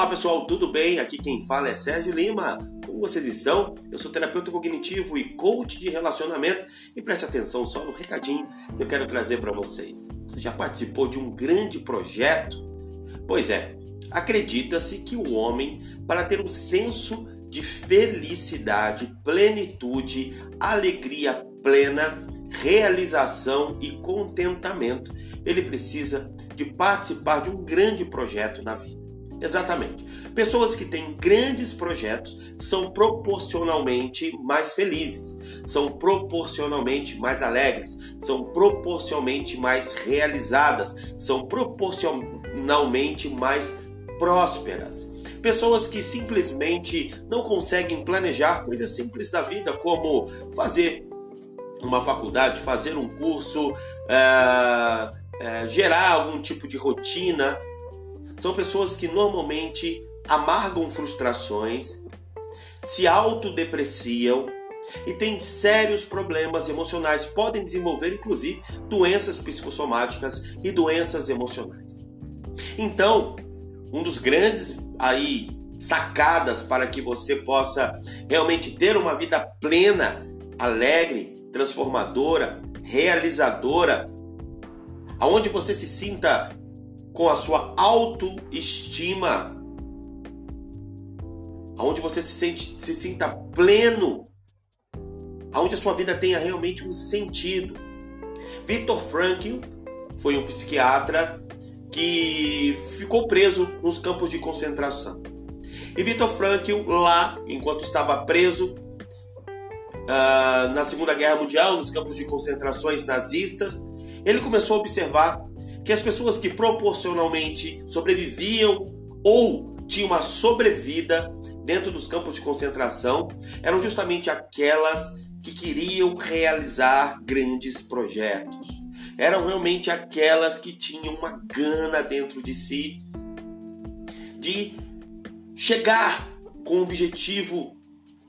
Olá pessoal, tudo bem? Aqui quem fala é Sérgio Lima. Como vocês estão? Eu sou terapeuta cognitivo e coach de relacionamento e preste atenção só no recadinho que eu quero trazer para vocês. Você já participou de um grande projeto? Pois é, acredita-se que o homem, para ter um senso de felicidade, plenitude, alegria plena, realização e contentamento, ele precisa de participar de um grande projeto na vida. Exatamente. Pessoas que têm grandes projetos são proporcionalmente mais felizes, são proporcionalmente mais alegres, são proporcionalmente mais realizadas, são proporcionalmente mais prósperas. Pessoas que simplesmente não conseguem planejar coisas simples da vida, como fazer uma faculdade, fazer um curso, é, é, gerar algum tipo de rotina, são pessoas que normalmente amargam frustrações, se autodepreciam e têm sérios problemas emocionais, podem desenvolver inclusive doenças psicossomáticas e doenças emocionais. Então, um dos grandes aí sacadas para que você possa realmente ter uma vida plena, alegre, transformadora, realizadora, aonde você se sinta com a sua autoestima, aonde você se, sente, se sinta pleno, aonde a sua vida tenha realmente um sentido. Victor Frankl foi um psiquiatra que ficou preso nos campos de concentração. E Victor Frankl, lá, enquanto estava preso uh, na Segunda Guerra Mundial, nos campos de concentrações nazistas, ele começou a observar que as pessoas que proporcionalmente sobreviviam ou tinham uma sobrevida dentro dos campos de concentração eram justamente aquelas que queriam realizar grandes projetos. Eram realmente aquelas que tinham uma gana dentro de si de chegar com um objetivo,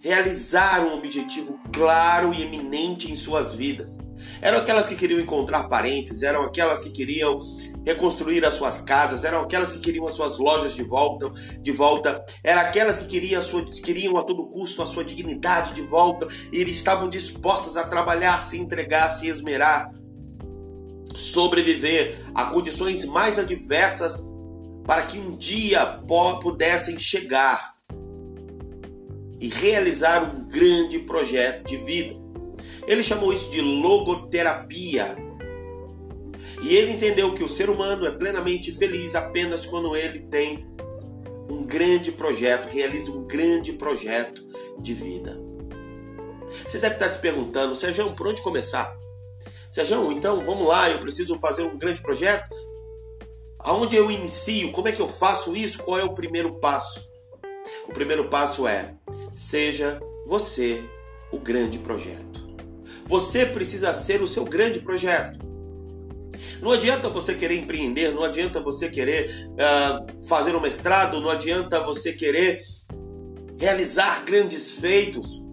realizar um objetivo claro e eminente em suas vidas. Eram aquelas que queriam encontrar parentes, eram aquelas que queriam reconstruir as suas casas, eram aquelas que queriam as suas lojas de volta, de volta, eram aquelas que queriam a, sua, queriam a todo custo a sua dignidade de volta e estavam dispostas a trabalhar, se entregar, se esmerar, sobreviver a condições mais adversas para que um dia pudessem chegar e realizar um grande projeto de vida. Ele chamou isso de logoterapia. E ele entendeu que o ser humano é plenamente feliz apenas quando ele tem um grande projeto, realiza um grande projeto de vida. Você deve estar se perguntando, Sérgio, por onde começar? Sérgio, então vamos lá, eu preciso fazer um grande projeto? Aonde eu inicio? Como é que eu faço isso? Qual é o primeiro passo? O primeiro passo é: seja você o grande projeto. Você precisa ser o seu grande projeto. Não adianta você querer empreender, não adianta você querer uh, fazer um mestrado, não adianta você querer realizar grandes feitos.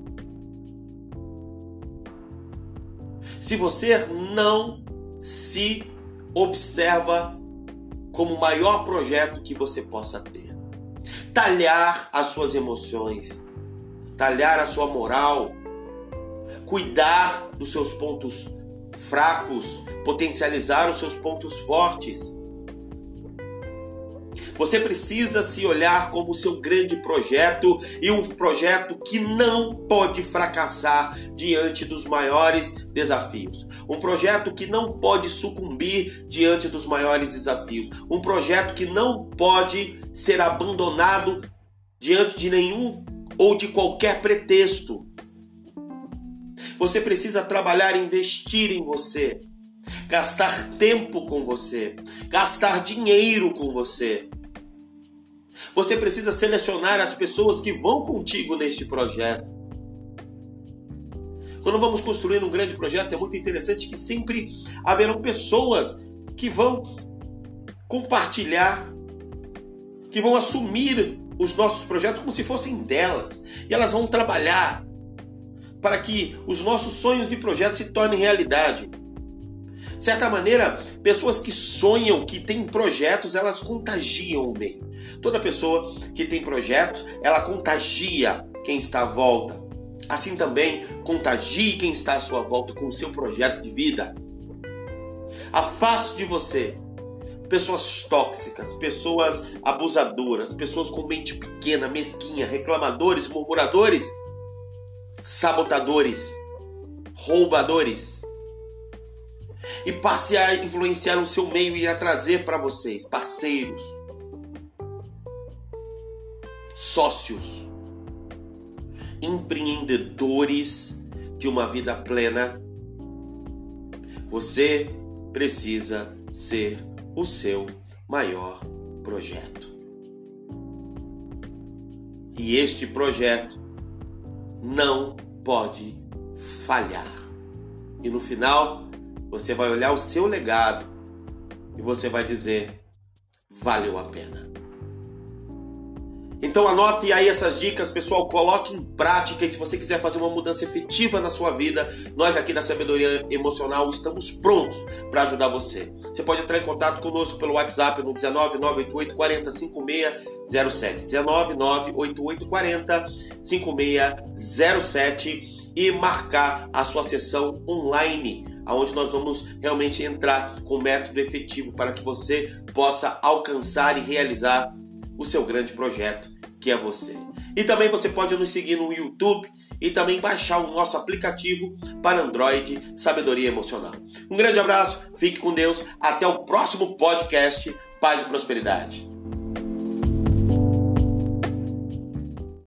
Se você não se observa como o maior projeto que você possa ter, talhar as suas emoções, talhar a sua moral, cuidar dos seus pontos fracos, potencializar os seus pontos fortes. Você precisa se olhar como seu grande projeto e um projeto que não pode fracassar diante dos maiores desafios. Um projeto que não pode sucumbir diante dos maiores desafios. Um projeto que não pode ser abandonado diante de nenhum ou de qualquer pretexto. Você precisa trabalhar, investir em você, gastar tempo com você, gastar dinheiro com você. Você precisa selecionar as pessoas que vão contigo neste projeto. Quando vamos construir um grande projeto, é muito interessante que sempre haverão pessoas que vão compartilhar, que vão assumir os nossos projetos como se fossem delas. E elas vão trabalhar para que os nossos sonhos e projetos se tornem realidade. De certa maneira, pessoas que sonham, que têm projetos, elas contagiam o meio. Toda pessoa que tem projetos, ela contagia quem está à volta. Assim também, contagie quem está à sua volta com o seu projeto de vida. Afaste de você pessoas tóxicas, pessoas abusadoras, pessoas com mente pequena, mesquinha, reclamadores, murmuradores, sabotadores, roubadores. E passe a influenciar o seu meio e a trazer para vocês parceiros, sócios, empreendedores de uma vida plena. Você precisa ser o seu maior projeto. E este projeto não pode falhar. E no final, você vai olhar o seu legado e você vai dizer: valeu a pena. Então anote aí essas dicas, pessoal, coloque em prática e se você quiser fazer uma mudança efetiva na sua vida, nós aqui da Sabedoria Emocional estamos prontos para ajudar você. Você pode entrar em contato conosco pelo WhatsApp no 19 988 40 5607. 19 988 40 5607 e marcar a sua sessão online, aonde nós vamos realmente entrar com método efetivo para que você possa alcançar e realizar o seu grande projeto, que é você. E também você pode nos seguir no YouTube e também baixar o nosso aplicativo para Android Sabedoria Emocional. Um grande abraço, fique com Deus, até o próximo podcast Paz e Prosperidade.